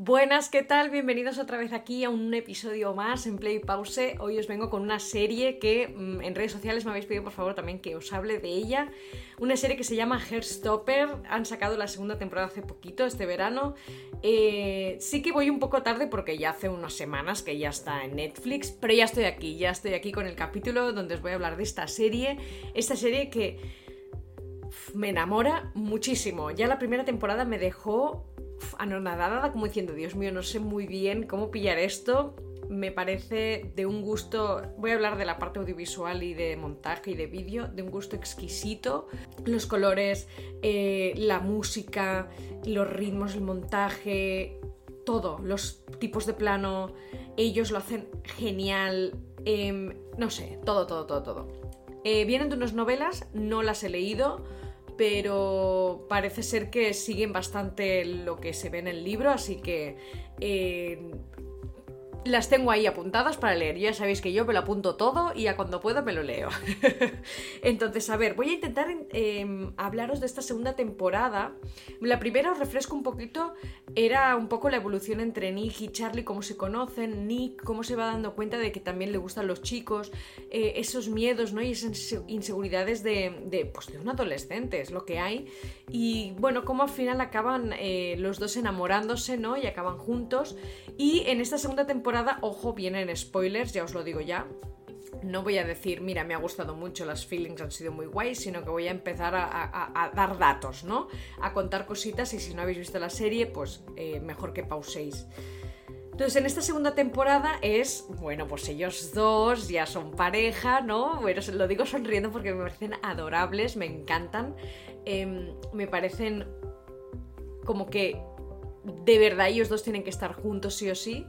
Buenas, ¿qué tal? Bienvenidos otra vez aquí a un episodio más en Play Pause. Hoy os vengo con una serie que mm, en redes sociales me habéis pedido por favor también que os hable de ella. Una serie que se llama Hairstopper. Han sacado la segunda temporada hace poquito, este verano. Eh, sí que voy un poco tarde porque ya hace unas semanas que ya está en Netflix, pero ya estoy aquí, ya estoy aquí con el capítulo donde os voy a hablar de esta serie. Esta serie que me enamora muchísimo. Ya la primera temporada me dejó anonadada, como diciendo, Dios mío, no sé muy bien cómo pillar esto. Me parece de un gusto, voy a hablar de la parte audiovisual y de montaje y de vídeo, de un gusto exquisito. Los colores, eh, la música, los ritmos, el montaje, todo, los tipos de plano, ellos lo hacen genial. Em, no sé, todo, todo, todo, todo. Eh, vienen de unas novelas, no las he leído pero parece ser que siguen bastante lo que se ve en el libro, así que eh, las tengo ahí apuntadas para leer. Ya sabéis que yo me lo apunto todo y a cuando puedo me lo leo. Entonces, a ver, voy a intentar em, hablaros de esta segunda temporada. La primera os refresco un poquito, era un poco la evolución entre Nick y Charlie, cómo se conocen, Nick cómo se va dando cuenta de que también le gustan los chicos, eh, esos miedos ¿no? y esas inseguridades de, de, pues de un adolescente, es lo que hay. Y bueno, cómo al final acaban eh, los dos enamorándose ¿no? y acaban juntos. Y en esta segunda temporada ojo, vienen spoilers, ya os lo digo ya. No voy a decir, mira, me ha gustado mucho, las feelings han sido muy guays, sino que voy a empezar a, dar datos, ¿no? A contar cositas y si no habéis visto la serie, pues eh, mejor que pauséis. Entonces, en esta segunda temporada es, bueno, pues ellos dos ya son pareja, ¿no? Bueno, lo digo sonriendo porque me parecen adorables, me encantan. Em, me parecen como que de verdad ellos dos tienen que estar juntos sí o sí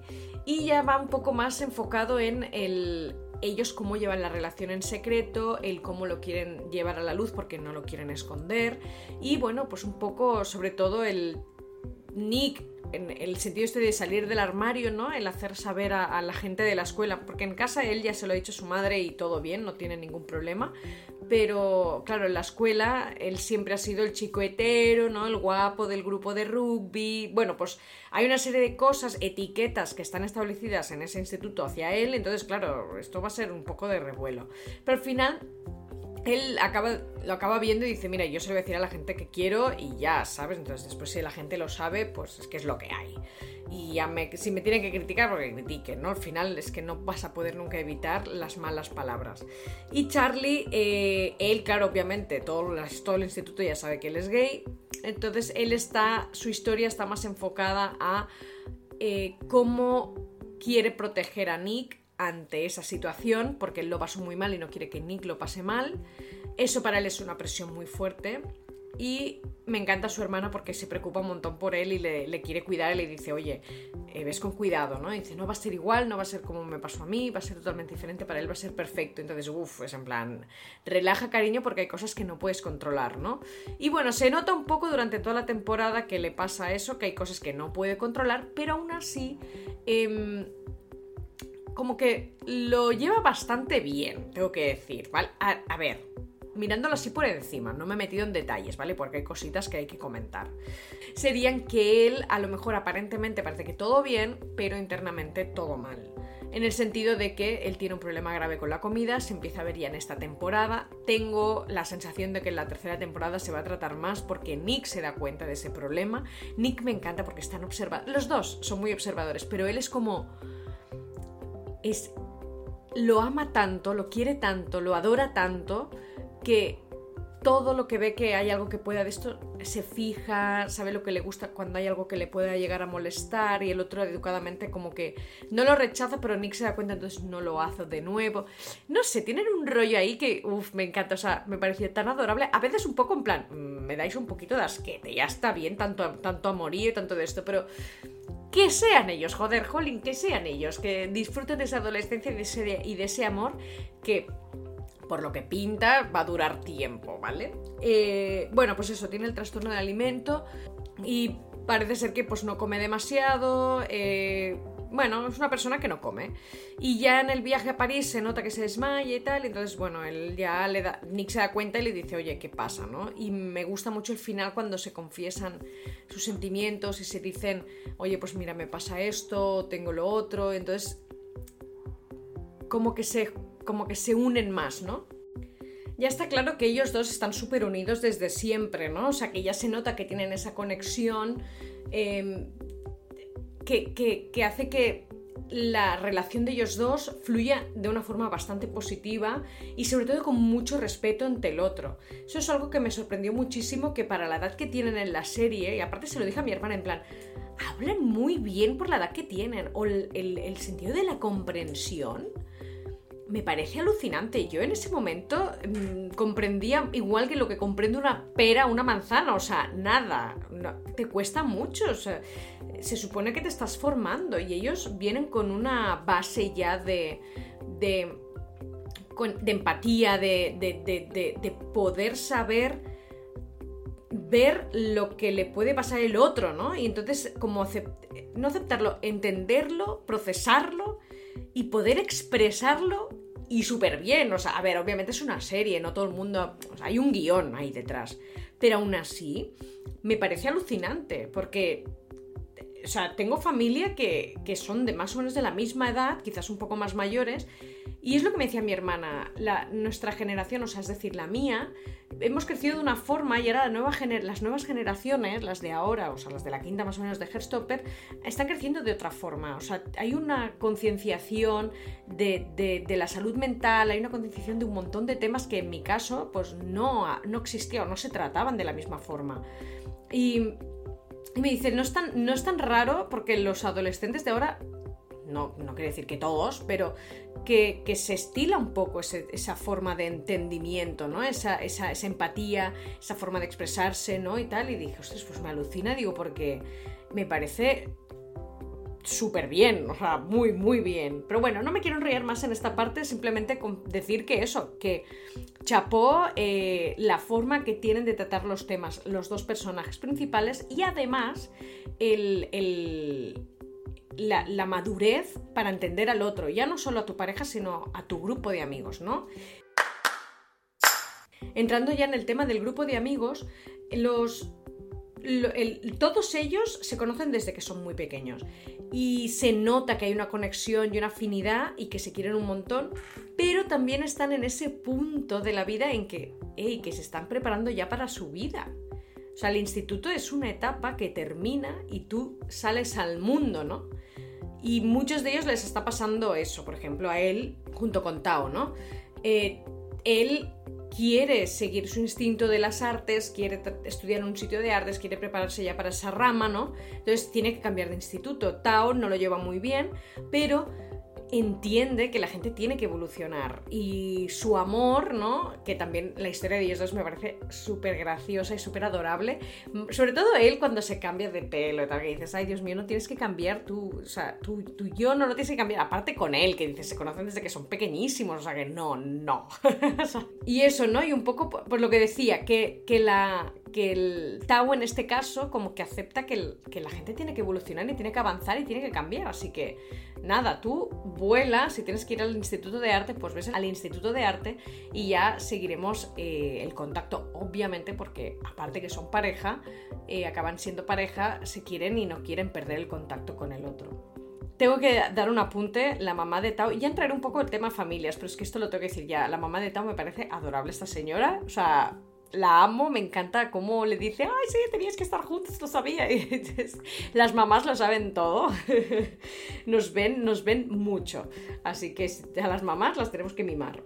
y ya va un poco más enfocado en el ellos cómo llevan la relación en secreto, el cómo lo quieren llevar a la luz porque no lo quieren esconder. Y bueno, pues un poco sobre todo el Nick en el sentido este de salir del armario, ¿no? El hacer saber a, la gente de la escuela, porque en casa él ya se lo ha dicho a su madre y todo bien, no tiene ningún problema, pero claro, en la escuela él siempre ha sido el chico hetero, ¿no? El guapo del grupo de rugby, bueno, pues hay una serie de cosas, etiquetas que están establecidas en ese instituto hacia él, entonces claro, esto va a ser un poco de revuelo, pero al final él acaba, lo acaba viendo y dice, mira, yo se lo voy a decir a la gente que quiero y ya, ¿sabes? Entonces después si la gente lo sabe, pues es que es lo que hay. Y ya me, si me tienen que criticar, porque critiquen, ¿no? Al final es que no vas a poder nunca evitar las malas palabras. Y Charlie, eh, él, claro, obviamente, todo, todo el instituto ya sabe que él es gay. Entonces él está, su historia está más enfocada a eh, cómo quiere proteger a Nick ante esa situación, porque él lo pasó muy mal y no quiere que Nick lo pase mal. Eso para él es una presión muy fuerte. Y me encanta su hermana porque se preocupa un montón por él y le, quiere cuidar y le dice, oye, eh, ves con cuidado, ¿no? Dice, no va a ser igual, no va a ser como me pasó a mí, va a ser totalmente diferente, para él va a ser perfecto. Entonces, uff, es en plan, relaja cariño porque hay cosas que no puedes controlar, ¿no? Y bueno, se nota un poco durante toda la temporada que le pasa eso, que hay cosas que no puede controlar, pero aún así... Em, como que lo lleva bastante bien, tengo que decir, ¿vale? A, ver, mirándolo así por encima, no me he metido en detalles, ¿vale? Porque hay cositas que hay que comentar. Serían que él, a lo mejor aparentemente parece que todo bien, pero internamente todo mal. En el sentido de que él tiene un problema grave con la comida, se empieza a ver ya en esta temporada. Tengo la sensación de que en la tercera temporada se va a tratar más porque Nick se da cuenta de ese problema. Nick me encanta porque están observados. Los dos son muy observadores, pero él es como es lo ama tanto, lo quiere tanto, lo adora tanto, que todo lo que ve que hay algo que pueda de esto se fija, sabe lo que le gusta cuando hay algo que le pueda llegar a molestar y el otro educadamente como que no lo rechaza, pero Nick se da cuenta, entonces no lo hace de nuevo. No sé, tienen un rollo ahí que, uff, me encanta, o sea, me parecía tan adorable, a veces un poco en plan, mm, me dais un poquito de asquete, ya está bien, tanto, tanto amorío tanto de esto, pero que sean ellos, joder, Jolín, que sean ellos, que disfruten de esa adolescencia y de ese, y de ese amor que, por lo que pinta, va a durar tiempo, ¿vale? Eh, bueno, pues eso, tiene el trastorno de alimento y parece ser que pues no come demasiado, eh, bueno, es una persona que no come. Y ya en el viaje a París se nota que se desmaya y tal, entonces bueno, él ya le da, Nick se da cuenta y le dice, oye, ¿qué pasa? ¿no? Y me gusta mucho el final cuando se confiesan sus sentimientos y se dicen, oye, pues mira, me pasa esto, tengo lo otro, entonces como que se, como que se unen más, ¿no? ya está claro que ellos dos están súper unidos desde siempre, ¿no? O sea, que ya se nota que tienen esa conexión em, que, hace que la relación de ellos dos fluya de una forma bastante positiva y sobre todo con mucho respeto ante el otro. Eso es algo que me sorprendió muchísimo que para la edad que tienen en la serie, y aparte se lo dije a mi hermana en plan, hablan muy bien por la edad que tienen, o el sentido de la comprensión me parece alucinante. Yo en ese momento mm, comprendía igual que lo que comprende una pera o una manzana, o sea, nada, te cuesta mucho, se supone que te estás formando y ellos vienen con una base ya de, de, de empatía, de, de, poder saber ver lo que le puede pasar el otro, ¿no? Y entonces, como no aceptarlo, entenderlo, procesarlo y poder expresarlo y súper bien. O sea, a ver, obviamente es una serie, no todo el mundo. O sea, hay un guion ahí detrás. Pero aún así, me parece alucinante, porque. O sea, tengo familia que, que son de más o menos de la misma edad, quizás un poco más mayores, y es lo que me decía mi hermana, nuestra generación, o sea, es decir, la mía, hemos crecido de una forma y ahora la nueva las nuevas generaciones, las de ahora, o sea, las de la quinta más o menos de Herstopper, están creciendo de otra forma. O sea, hay una concienciación de, la salud mental, hay una concienciación de un montón de temas que en mi caso, pues no, no existía o no se trataban de la misma forma. Y, me dice, no es, tan, no es tan raro porque los adolescentes de ahora no, no quiere decir que todos, pero que, se estila un poco esa forma de entendimiento, ¿no? Esa, esa, empatía, esa forma de expresarse, ¿no? Y tal. Y dije, ostras, pues me alucina, digo, porque me parece súper bien, o sea, muy, muy bien. Pero bueno, no me quiero enrollar más en esta parte, simplemente con decir que eso, que chapó eh, la forma que tienen de tratar los temas los dos personajes principales y además el la, madurez para entender al otro, ya no solo a tu pareja, sino a tu grupo de amigos, ¿no? Entrando ya en el tema del grupo de amigos, los, todos ellos se conocen desde que son muy pequeños y se nota que hay una conexión y una afinidad y que se quieren un montón, pero también están en ese punto de la vida en que, que se están preparando ya para su vida. O sea, el instituto es una etapa que termina y tú sales al mundo, ¿no? Y muchos de ellos les está pasando eso, por ejemplo, a él junto con Tao, ¿no? Eh, él quiere seguir su instinto de las artes, quiere estudiar en un sitio de artes, quiere prepararse ya para esa rama, ¿no? Entonces tiene que cambiar de instituto. Tao no lo lleva muy bien, pero entiende que la gente tiene que evolucionar y su amor, ¿no? Que también la historia de ellos dos me parece súper graciosa y súper adorable. Sobre todo él cuando se cambia de pelo y tal, que dices, ay Dios mío, no tienes que cambiar tú, o sea, tú, tú yo no lo tienes que cambiar. Aparte con él, que dices, se conocen desde que son pequeñísimos, o sea que no, no. y eso, ¿no? Y un poco, pues lo que decía, que, que la, que el Tao en este caso como que acepta que, la gente tiene que evolucionar y tiene que avanzar y tiene que cambiar. Así que nada, tú vuela, si tienes que ir al Instituto de Arte, pues ves al Instituto de Arte y ya seguiremos eh, el contacto, obviamente, porque aparte que son pareja, eh, acaban siendo pareja, se quieren y no quieren perder el contacto con el otro. Tengo que dar un apunte, la mamá de Tao, ya entraré un poco el tema familias, pero es que esto lo tengo que decir ya, la mamá de Tao me parece adorable esta señora, o sea, la amo, me encanta cómo le dice, ay, sí, tenías que estar juntos, lo sabía. las mamás lo saben todo. nos ven, nos ven mucho. Así que a las mamás las tenemos que mimar.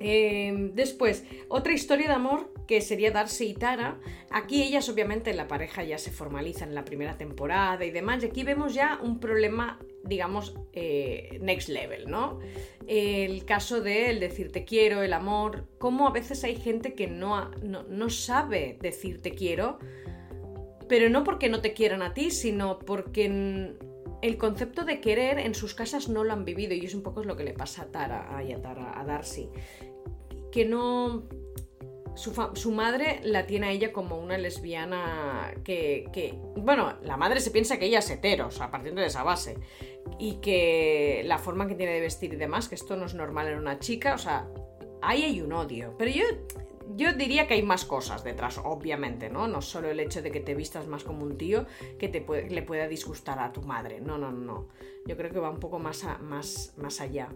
Em, después, otra historia de amor que sería Darcy y Tara. Aquí ellas obviamente la pareja ya se formalizan en la primera temporada y demás. Y aquí vemos ya un problema, digamos, eh, next level, ¿no? El caso de el decir te quiero, el amor, cómo a veces hay gente que no, no, no sabe decir te quiero, pero no porque no te quieran a ti, sino porque el concepto de querer en sus casas no lo han vivido y es un poco lo que le pasa a Tara, a, a Darcy. Que no, su, madre la tiene a ella como una lesbiana que, Bueno, la madre se piensa que ella es hetero, o sea, partiendo de esa base. Y que la forma que tiene de vestir y demás, que esto no es normal en una chica, o sea, ahí hay un odio. Pero yo, yo diría que hay más cosas detrás, obviamente, ¿no? No solo el hecho de que te vistas más como un tío que te le pueda disgustar a tu madre. No, no, no. Yo creo que va un poco más, más, más allá.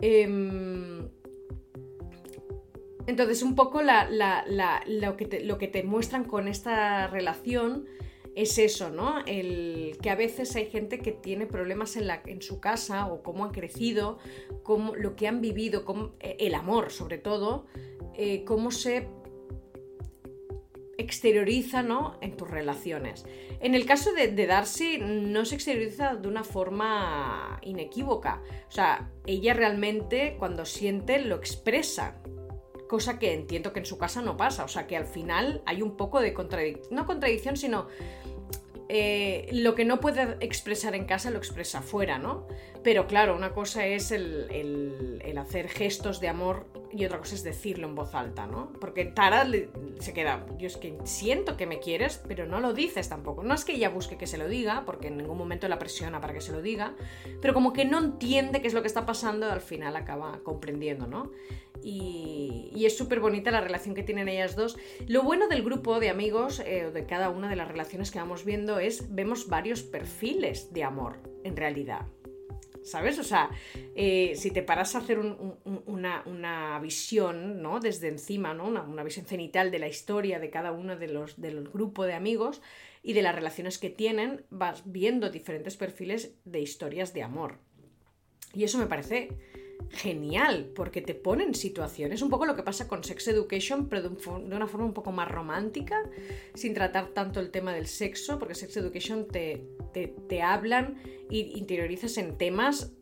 Eh, entonces, un poco lo, que te, muestran con esta relación es eso, ¿no? El, que a veces hay gente que tiene problemas en su casa o cómo han crecido, cómo, lo que han vivido, cómo, eh, el amor sobre todo, eh, cómo se exterioriza ¿no? en tus relaciones. En el caso de, de, Darcy, no se exterioriza de una forma inequívoca. O sea, ella realmente cuando siente lo expresa cosa que entiendo que en su casa no pasa, o sea que al final hay un poco de contradicción, no contradicción, sino eh, lo que no puede expresar en casa lo expresa afuera, ¿no? Pero claro, una cosa es el, hacer gestos de amor y otra cosa es decirlo en voz alta, ¿no? Porque Tara se queda, yo es que siento que me quieres, pero no lo dices tampoco. No es que ella busque que se lo diga, porque en ningún momento la presiona para que se lo diga, pero como que no entiende qué es lo que está pasando, al final acaba comprendiendo, ¿no? Y, es súper bonita la relación que tienen ellas dos. Lo bueno del grupo de amigos, eh, de cada una de las relaciones que vamos viendo, es vemos varios perfiles de amor, en realidad. ¿Sabes? O sea, eh, si te paras a hacer una, visión, ¿no? Desde encima, ¿no? Una, visión cenital de la historia de cada uno de los, del grupo de amigos y de las relaciones que tienen, vas viendo diferentes perfiles de historias de amor. Y eso me parece genial, porque te pone en situaciones, un poco lo que pasa con Sex Education, pero de, una forma un poco más romántica, sin tratar tanto el tema del sexo, porque Sex Education te, te, hablan e interiorizas en temas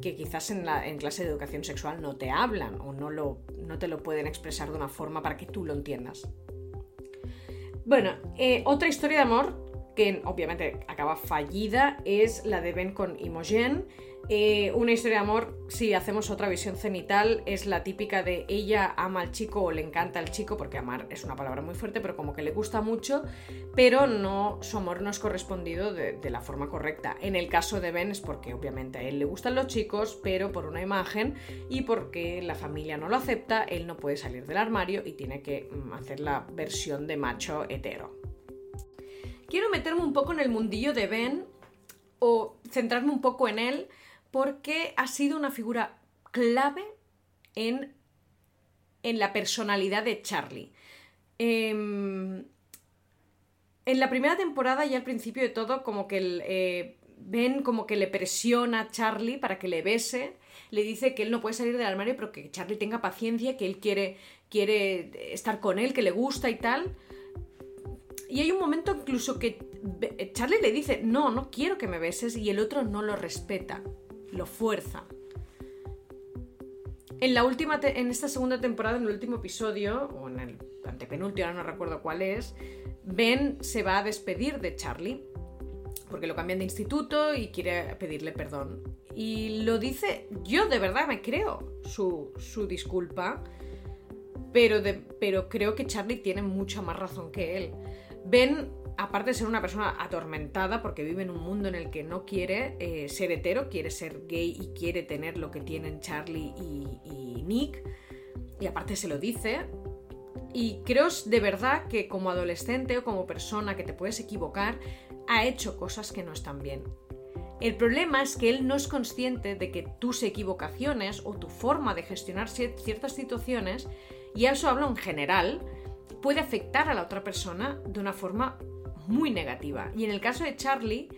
que quizás en, la, en clase de educación sexual no te hablan o no, lo, no te lo pueden expresar de una forma para que tú lo entiendas. Bueno, eh, otra historia de amor que obviamente acaba fallida es la de Ben con Imogen eh, una historia de amor, si hacemos otra visión cenital, es la típica de ella ama al chico o le encanta al chico, porque amar es una palabra muy fuerte, pero como que le gusta mucho, pero no, su amor no es correspondido de, la forma correcta. En el caso de Ben es porque obviamente a él le gustan los chicos, pero por una imagen y porque la familia no lo acepta, él no puede salir del armario y tiene que mm, hacer la versión de macho hetero. Quiero meterme un poco en el mundillo de Ben o centrarme un poco en él porque ha sido una figura clave en, en la personalidad de Charlie. Em, en la primera temporada, ya al principio de todo, como que el, eh, ven como que le presiona a Charlie para que le bese, le dice que él no puede salir del armario, pero que Charlie tenga paciencia, que él quiere, quiere estar con él, que le gusta y tal. Y hay un momento incluso que Charlie le dice, no, no quiero que me beses, y el otro no lo respeta lo fuerza. En la última en esta segunda temporada, en el último episodio, o en el antepenúltimo, ahora no recuerdo cuál es, Ben se va a despedir de Charlie porque lo cambian de instituto y quiere pedirle perdón. Y lo dice, yo de verdad me creo su, su disculpa, pero, de, pero creo que Charlie tiene mucha más razón que él. Ben aparte de ser una persona atormentada porque vive en un mundo en el que no quiere eh, ser hetero, quiere ser gay y quiere tener lo que tienen Charlie y, Nick, y aparte se lo dice, y creo de verdad que como adolescente o como persona que te puedes equivocar, ha hecho cosas que no están bien. El problema es que él no es consciente de que tus equivocaciones o tu forma de gestionar ciertas situaciones, y eso hablo en general, puede afectar a la otra persona de una forma muy negativa. Y en el caso de Charlie,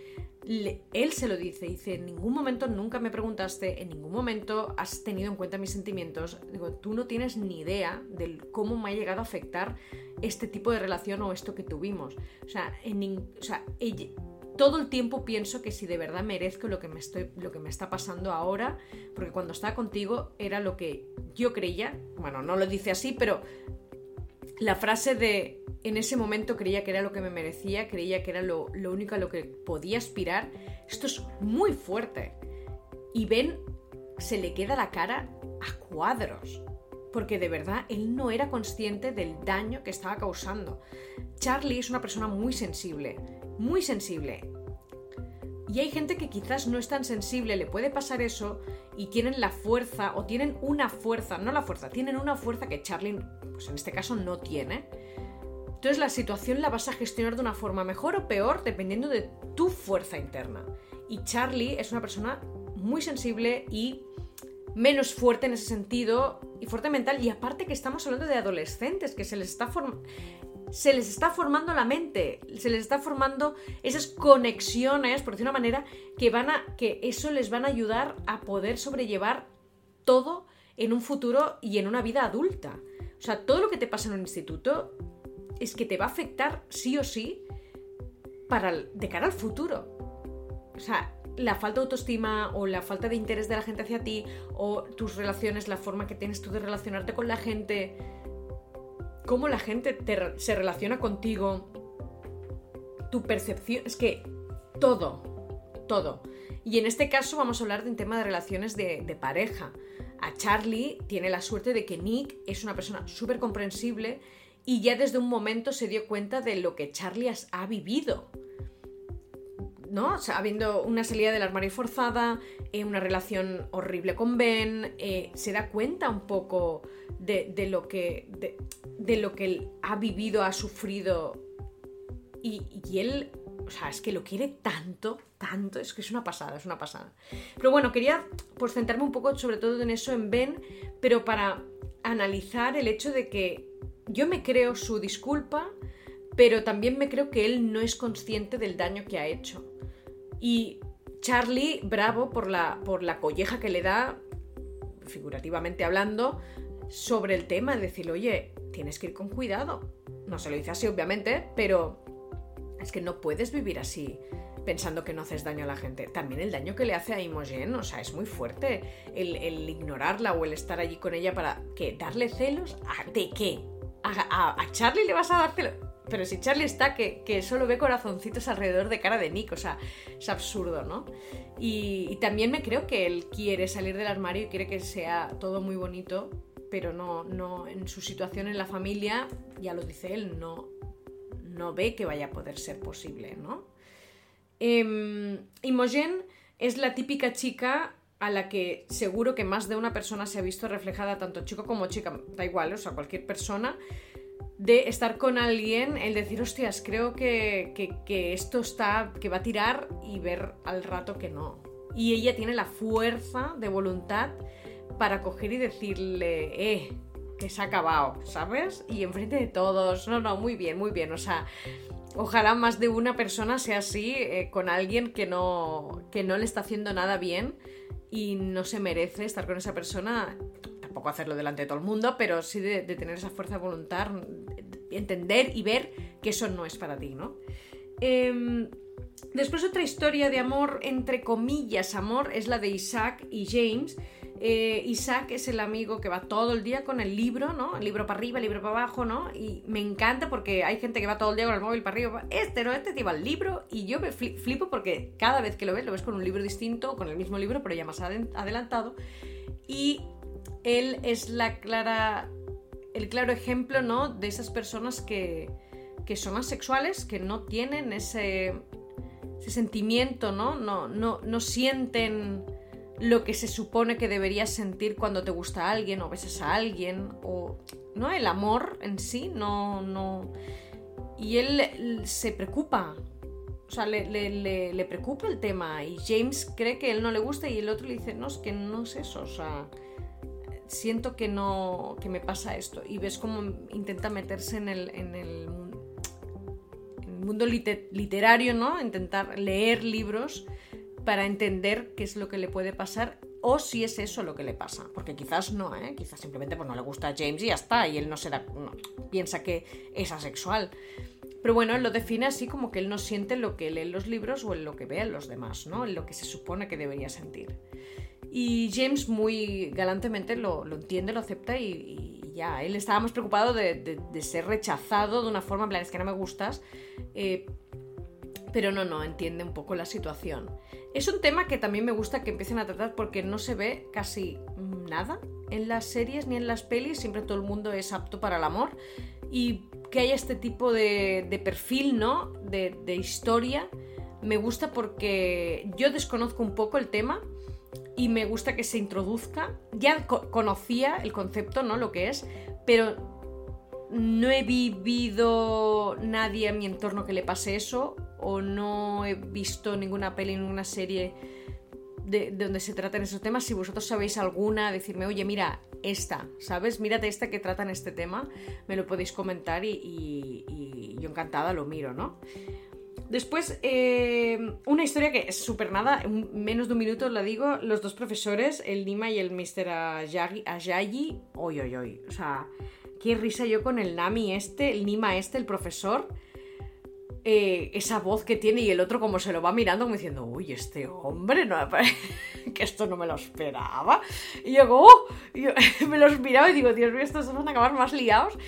él se lo dice, dice, en ningún momento nunca me preguntaste, en ningún momento has tenido en cuenta mis sentimientos. Digo, tú no tienes ni idea de cómo me ha llegado a afectar este tipo de relación o esto que tuvimos. O sea, en, todo el tiempo pienso que si de verdad merezco lo que, me estoy, lo que me está pasando ahora, porque cuando estaba contigo era lo que yo creía, bueno, no lo dice así, pero la frase de en ese momento creía que era lo que me merecía, creía que era lo, único a lo que podía aspirar. Esto es muy fuerte. Y Ben se le queda la cara a cuadros. porque de verdad él no era consciente del daño que estaba causando. Charlie es una persona muy sensible, muy sensible. Y hay gente que quizás no es tan sensible, le puede pasar eso y tienen la fuerza o tienen una fuerza, no la fuerza, tienen una fuerza que Charlie, pues en este caso, no tiene. Entonces la situación la vas a gestionar de una forma mejor o peor dependiendo de tu fuerza interna. Y Charlie es una persona muy sensible y menos fuerte en ese sentido y fuerte mental. Y aparte que estamos hablando de adolescentes, que se les está se les está formando la mente, se les está formando esas conexiones, por decir una manera, que van a. que eso les van a ayudar a poder sobrellevar todo en un futuro y en una vida adulta. O sea, todo lo que te pasa en un instituto es que te va a afectar sí o sí para de cara al futuro. O sea, la falta de autoestima o la falta de interés de la gente hacia ti o tus relaciones, la forma que tienes tú de relacionarte con la gente, cómo la gente se relaciona contigo, tu percepción, es que todo, todo. Y en este caso vamos a hablar de un tema de relaciones de, de pareja. A Charlie tiene la suerte de que Nick es una persona súper comprensible y ya desde un momento se dio cuenta de lo que Charlie ha vivido. ¿No? habiendo una salida del armario forzada, eh, una relación horrible con Ben, eh, se da cuenta un poco de, lo, que, de, lo que él ha vivido, ha sufrido, y, y, él, o sea, es que lo quiere tanto, tanto, es que es una pasada, es una pasada. Pero bueno, quería pues centrarme un poco sobre todo en eso, en Ben, pero para analizar el hecho de que yo me creo su disculpa, pero también me creo que él no es consciente del daño que ha hecho. Y Charlie, bravo por la, por la colleja que le da, figurativamente hablando, sobre el tema, de decir, oye, tienes que ir con cuidado. No se lo dice así, obviamente, pero es que no puedes vivir así pensando que no haces daño a la gente. También el daño que le hace a Imogen, o sea, es muy fuerte. El, ignorarla o el estar allí con ella para, ¿qué? ¿Darle celos? ¿De qué? ¿A, a Charlie le vas a dar celos? Pero si Charlie está que, solo ve corazoncitos alrededor de cara de Nick, o sea, es absurdo, ¿no? Y, también me creo que él quiere salir del armario y quiere que sea todo muy bonito, pero no, no, en su situación en la familia, ya lo dice él, no, no ve que vaya a poder ser posible, ¿no? Eh, Imogen es la típica chica a la que seguro que más de una persona se ha visto reflejada, tanto chico como chica, da igual, o sea, cualquier persona, de estar con alguien, el decir, hostias, creo que, esto está, que va a tirar y ver al rato que no. Y ella tiene la fuerza de voluntad para coger y decirle, eh, que se ha acabado, ¿sabes? Y enfrente de todos, no, no, muy bien, muy bien, o sea, ojalá más de una persona sea así eh, con alguien que no, que no le está haciendo nada bien y no se merece estar con esa persona tampoco hacerlo delante de todo el mundo, pero sí de, tener esa fuerza de voluntad, entender y ver que eso no es para ti, ¿no? Em, después otra historia de amor, entre comillas, amor, es la de Isaac y James. Eh, Isaac es el amigo que va todo el día con el libro, ¿no? El libro para arriba, el libro para abajo, ¿no? Y me encanta porque hay gente que va todo el día con el móvil para arriba. Este no, este lleva el libro y yo me flipo porque cada vez que lo ves, lo ves con un libro distinto, con el mismo libro, pero ya más adelantado. Y él es la clara, el claro ejemplo, ¿no? De esas personas que, son asexuales, que no tienen ese, ese sentimiento, ¿no? No, ¿no? no sienten lo que se supone que deberías sentir cuando te gusta a alguien o besas a alguien o no el amor en sí no no y él se preocupa o sea le, le, le, preocupa el tema y James cree que él no le gusta y el otro le dice no es que no es eso o sea siento que no, que me pasa esto. Y ves cómo intenta meterse en el, en el, mundo literario, ¿no? Intentar leer libros para entender qué es lo que le puede pasar o si es eso lo que le pasa. Porque quizás no, ¿eh? Quizás simplemente pues, no le gusta a James y ya está, y él no se da, piensa que es asexual. Pero bueno, él lo define así como que él no siente lo que lee en los libros o en lo que ve en los demás, ¿no? En lo que se supone que debería sentir. Y James muy galantemente lo, entiende, lo acepta y, ya. Él estaba más preocupado de, ser rechazado de una forma, en plan, es que no me gustas. Eh, pero no, no, entiende un poco la situación. Es un tema que también me gusta que empiecen a tratar porque no se ve casi nada en las series ni en las pelis, siempre todo el mundo es apto para el amor. Y que haya este tipo de, perfil, ¿no? De historia, me gusta porque yo desconozco un poco el tema y me gusta que se introduzca. Ya conocía el concepto, ¿no? Lo que es, pero no he vivido nadie en mi entorno que le pase eso o no he visto ninguna peli, ninguna serie de, donde se traten esos temas. Si vosotros sabéis alguna, decirme, oye, mira, esta, ¿sabes? Mírate esta que tratan este tema, me lo podéis comentar y, yo encantada lo miro, ¿no? Después, eh, una historia que es súper nada, menos de un minuto la digo, los dos profesores, el Nima y el Mr. Ajayi, oy, oy, oy, o sea, qué risa yo con el Nami este, el Nima este, el profesor, eh, esa voz que tiene y el otro como se lo va mirando como diciendo, uy, este hombre, no que esto no me lo esperaba. Y yo, oh", yo me los miraba y digo, Dios mío, estos van a acabar más liados.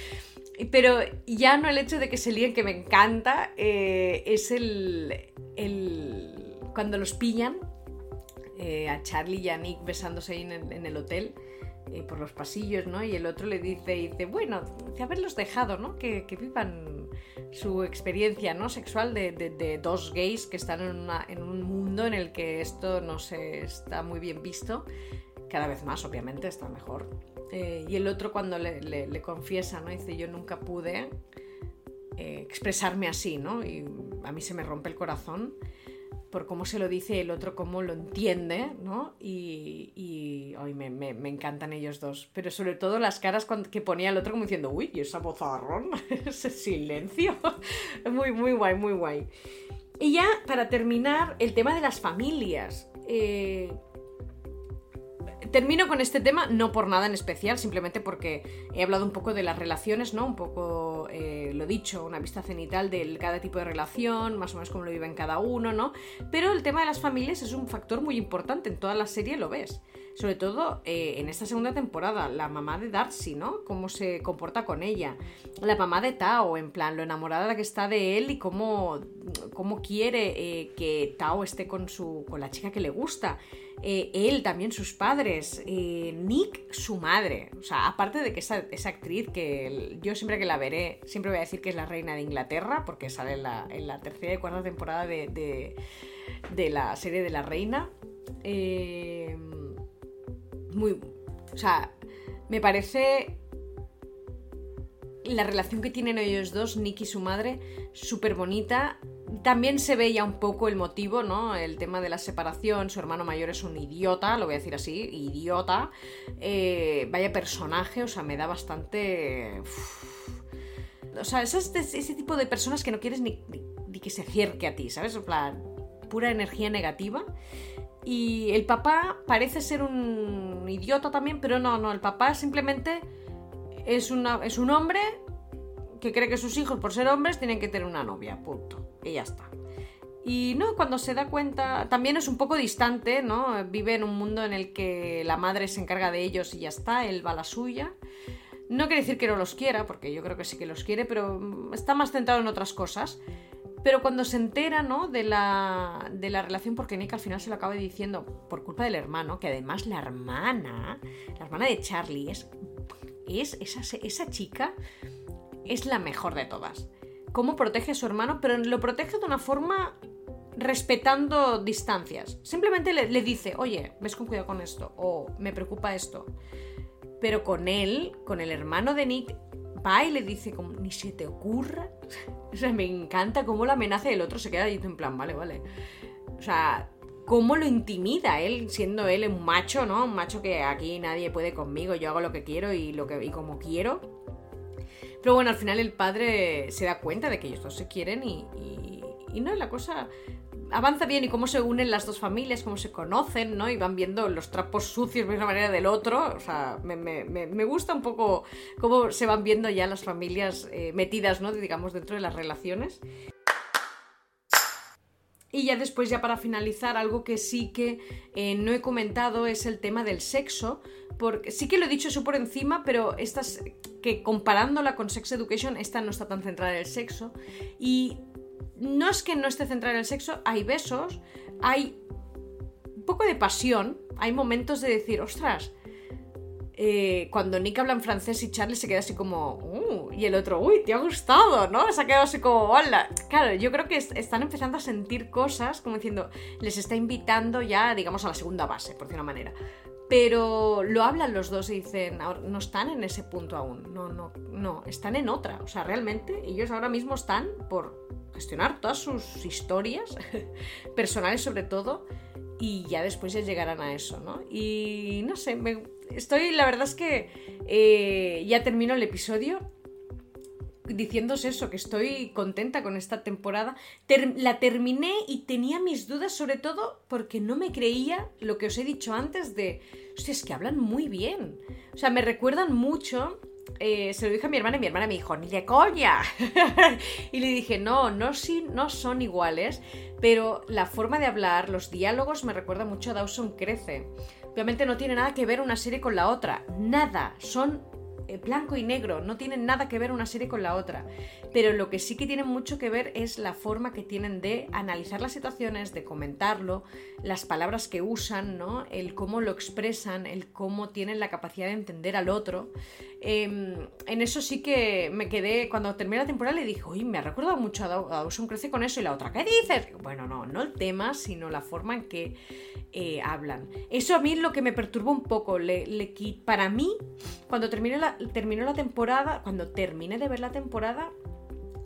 Pero ya no el hecho de que se líen, que me encanta, eh, es el, el, cuando los pillan, eh, a Charlie y a Nick besándose ahí en el hotel. Eh, por los pasillos, ¿no? Y el otro le dice, dice bueno, de haberlos dejado, ¿no? Que, vivan su experiencia, ¿no? Sexual de, dos gays que están en, un mundo en el que esto no se está muy bien visto. Cada vez más, obviamente, está mejor. Eh, y el otro cuando le, confiesa, ¿no? Dice, yo nunca pude eh, expresarme así, ¿no? Y a mí se me rompe el corazón por cómo se lo dice el otro, cómo lo entiende, ¿no? Y, y me, encantan ellos dos. Pero sobre todo las caras que ponía el otro como diciendo, uy, ¿y esa vozarrón? ese silencio. muy, muy guay, muy guay. Y ya, para terminar, el tema de las familias. Eh, termino con este tema, no por nada en especial, simplemente porque he hablado un poco de las relaciones, ¿no? Un poco, eh, lo dicho, una vista cenital de cada tipo de relación, más o menos cómo lo viven cada uno, ¿no? Pero el tema de las familias es un factor muy importante, en toda la serie lo ves. Sobre todo eh, en esta segunda temporada, la mamá de Darcy, ¿no? Cómo se comporta con ella. La mamá de Tao, en plan, lo enamorada que está de él y cómo, cómo quiere eh, que Tao esté con, su, con la chica que le gusta. Eh, él, también sus padres, Nick, su madre. O sea, aparte de que esa, esa, actriz que yo siempre que la veré, siempre voy a decir que es la reina de Inglaterra, porque sale en la, en la tercera y cuarta temporada de, de, de, la serie de la reina. Eh, muy... O sea, me parece la relación que tienen ellos dos, Nick y su madre, súper bonita. También se ve ya un poco el motivo, ¿no? El tema de la separación. Su hermano mayor es un idiota, lo voy a decir así, idiota. Eh, vaya personaje, o sea, me da bastante... O sea, ese, ese tipo de personas que no quieres ni, ni, que se acerque a ti, ¿sabes? En plan, pura energía negativa. Y el papá parece ser un idiota también, pero no, no, el papá simplemente es, una, es un hombre que cree que sus hijos, por ser hombres, tienen que tener una novia, punto. Y ya está. Y no, cuando se da cuenta, también es un poco distante, ¿no? Vive en un mundo en el que la madre se encarga de ellos y ya está, él va a la suya. No quiere decir que no los quiera, porque yo creo que sí que los quiere, pero está más centrado en otras cosas. Pero cuando se entera, ¿no? De la, de la relación, porque Nick al final se lo acaba diciendo por culpa del hermano, que además la hermana, la hermana de Charlie, es, es esa, esa chica es la mejor de todas. Cómo protege a su hermano, pero lo protege de una forma respetando distancias. Simplemente le, le, dice, oye, ves con cuidado con esto, o me preocupa esto. Pero con él, con el hermano de Nick, va y le dice como, ni se te ocurra. O sea, me encanta cómo la amenaza y el otro se queda ahí en plan, vale, vale. O sea, cómo lo intimida él, siendo él un macho, ¿no? Un macho que aquí nadie puede conmigo, yo hago lo que quiero y, lo que, y como quiero. Pero bueno, al final el padre se da cuenta de que ellos dos se quieren y, y, y no, la cosa avanza bien y cómo se unen las dos familias, cómo se conocen, ¿no? Y van viendo los trapos sucios de una manera del otro. O sea, me, gusta un poco cómo se van viendo ya las familias eh, metidas, ¿no? Digamos, dentro de las relaciones. Y ya después, ya para finalizar, algo que sí que eh, no he comentado es el tema del sexo, porque sí que lo he dicho eso por encima, pero estas, que comparándola con Sex Education, esta no está tan centrada en el sexo. Y no es que no esté centrada en el sexo, hay besos, hay un poco de pasión, hay momentos de decir, ostras, eh, cuando Nick habla en francés y Charlie se queda así como, uh, y el otro, uy, te ha gustado, ¿no? Se ha quedado así como, hola. Claro, yo creo que están empezando a sentir cosas, como diciendo, les está invitando ya, digamos, a la segunda base, por decir una manera. Pero lo hablan los dos y dicen, no están en ese punto aún, no, no, no, están en otra. O sea, realmente ellos ahora mismo están por gestionar todas sus historias, personales sobre todo, y ya después ya llegarán a eso, ¿no? Y no sé, me, estoy, la verdad es que eh, ya termino el episodio diciéndose eso, que estoy contenta con esta temporada. la terminé y tenía mis dudas, sobre todo porque no me creía lo que os he dicho antes de, hostia, es que hablan muy bien. O sea, me recuerdan mucho eh, se lo dije a mi hermana y mi hermana me dijo, ni de coña. y le dije, no, no, sí, no son iguales, pero la forma de hablar, los diálogos me recuerda mucho a Dawson Crece. Obviamente no tiene nada que ver una serie con la otra, nada, son blanco y negro, no tienen nada que ver una serie con la otra. Pero lo que sí que tienen mucho que ver es la forma que tienen de analizar las situaciones, de comentarlo, las palabras que usan, ¿no? El cómo lo expresan, el cómo tienen la capacidad de entender al otro. Em, en eso sí que me quedé, cuando terminé la temporada le dije, uy, me ha recordado mucho a Dawson Crece con eso y la otra, ¿qué dices? Bueno, no, no el tema, sino la forma en que eh, hablan. Eso a mí es lo que me perturba un poco. Le, le, para mí, cuando terminé la, terminó la temporada, cuando terminé de ver la temporada,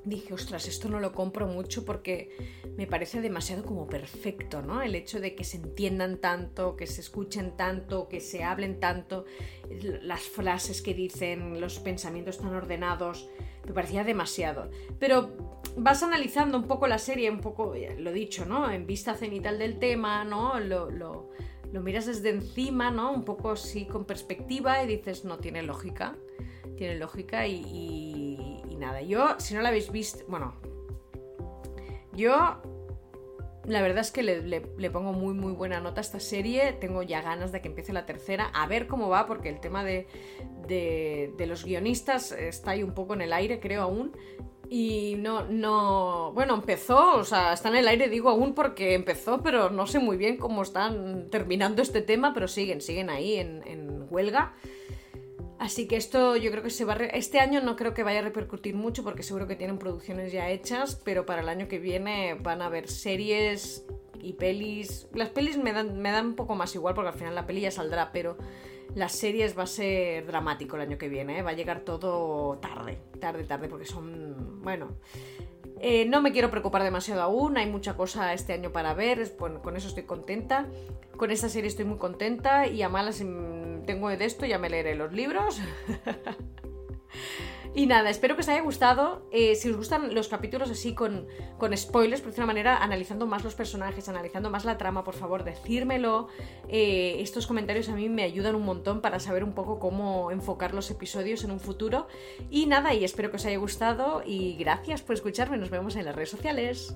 dije, ostras, esto no lo compro mucho porque me parece demasiado como perfecto, ¿no? El hecho de que se entiendan tanto, que se escuchen tanto, que se hablen tanto, las frases que dicen, los pensamientos tan ordenados, me parecía demasiado. Pero vas analizando un poco la serie, un poco, lo dicho, ¿no? En vista cenital del tema, ¿no? Lo, lo, lo miras desde encima, ¿no? Un poco así con perspectiva y dices, no tiene lógica tiene lógica y, nada. Yo, si no la habéis visto, bueno, yo la verdad es que le, pongo muy muy buena nota a esta serie. Tengo ya ganas de que empiece la tercera. A ver cómo va, porque el tema de, de, los guionistas está ahí un poco en el aire, creo aún. Y no, no. Bueno, empezó, o sea, está en el aire, digo aún porque empezó, pero no sé muy bien cómo están terminando este tema, pero siguen, siguen ahí en, huelga. Así que esto yo creo que se va a este año no creo que vaya a repercutir mucho porque seguro que tienen producciones ya hechas, pero para el año que viene van a haber series y pelis. Las pelis me dan, me dan un poco más igual porque al final la peli ya saldrá, pero las series va a ser dramático el año que viene, ¿eh? va a llegar todo tarde, tarde, tarde, porque son, bueno, eh, no me quiero preocupar demasiado aún, hay mucha cosa este año para ver, con eso estoy contenta. Con esta serie estoy muy contenta y a malas tengo de esto, ya me leeré los libros. Y nada, espero que os haya gustado. Eh, si os gustan los capítulos así con, con spoilers, por decir una manera, analizando más los personajes, analizando más la trama, por favor, decírmelo. Eh, estos comentarios a mí me ayudan un montón para saber un poco cómo enfocar los episodios en un futuro. Y nada, y espero que os haya gustado y gracias por escucharme. Nos vemos en las redes sociales.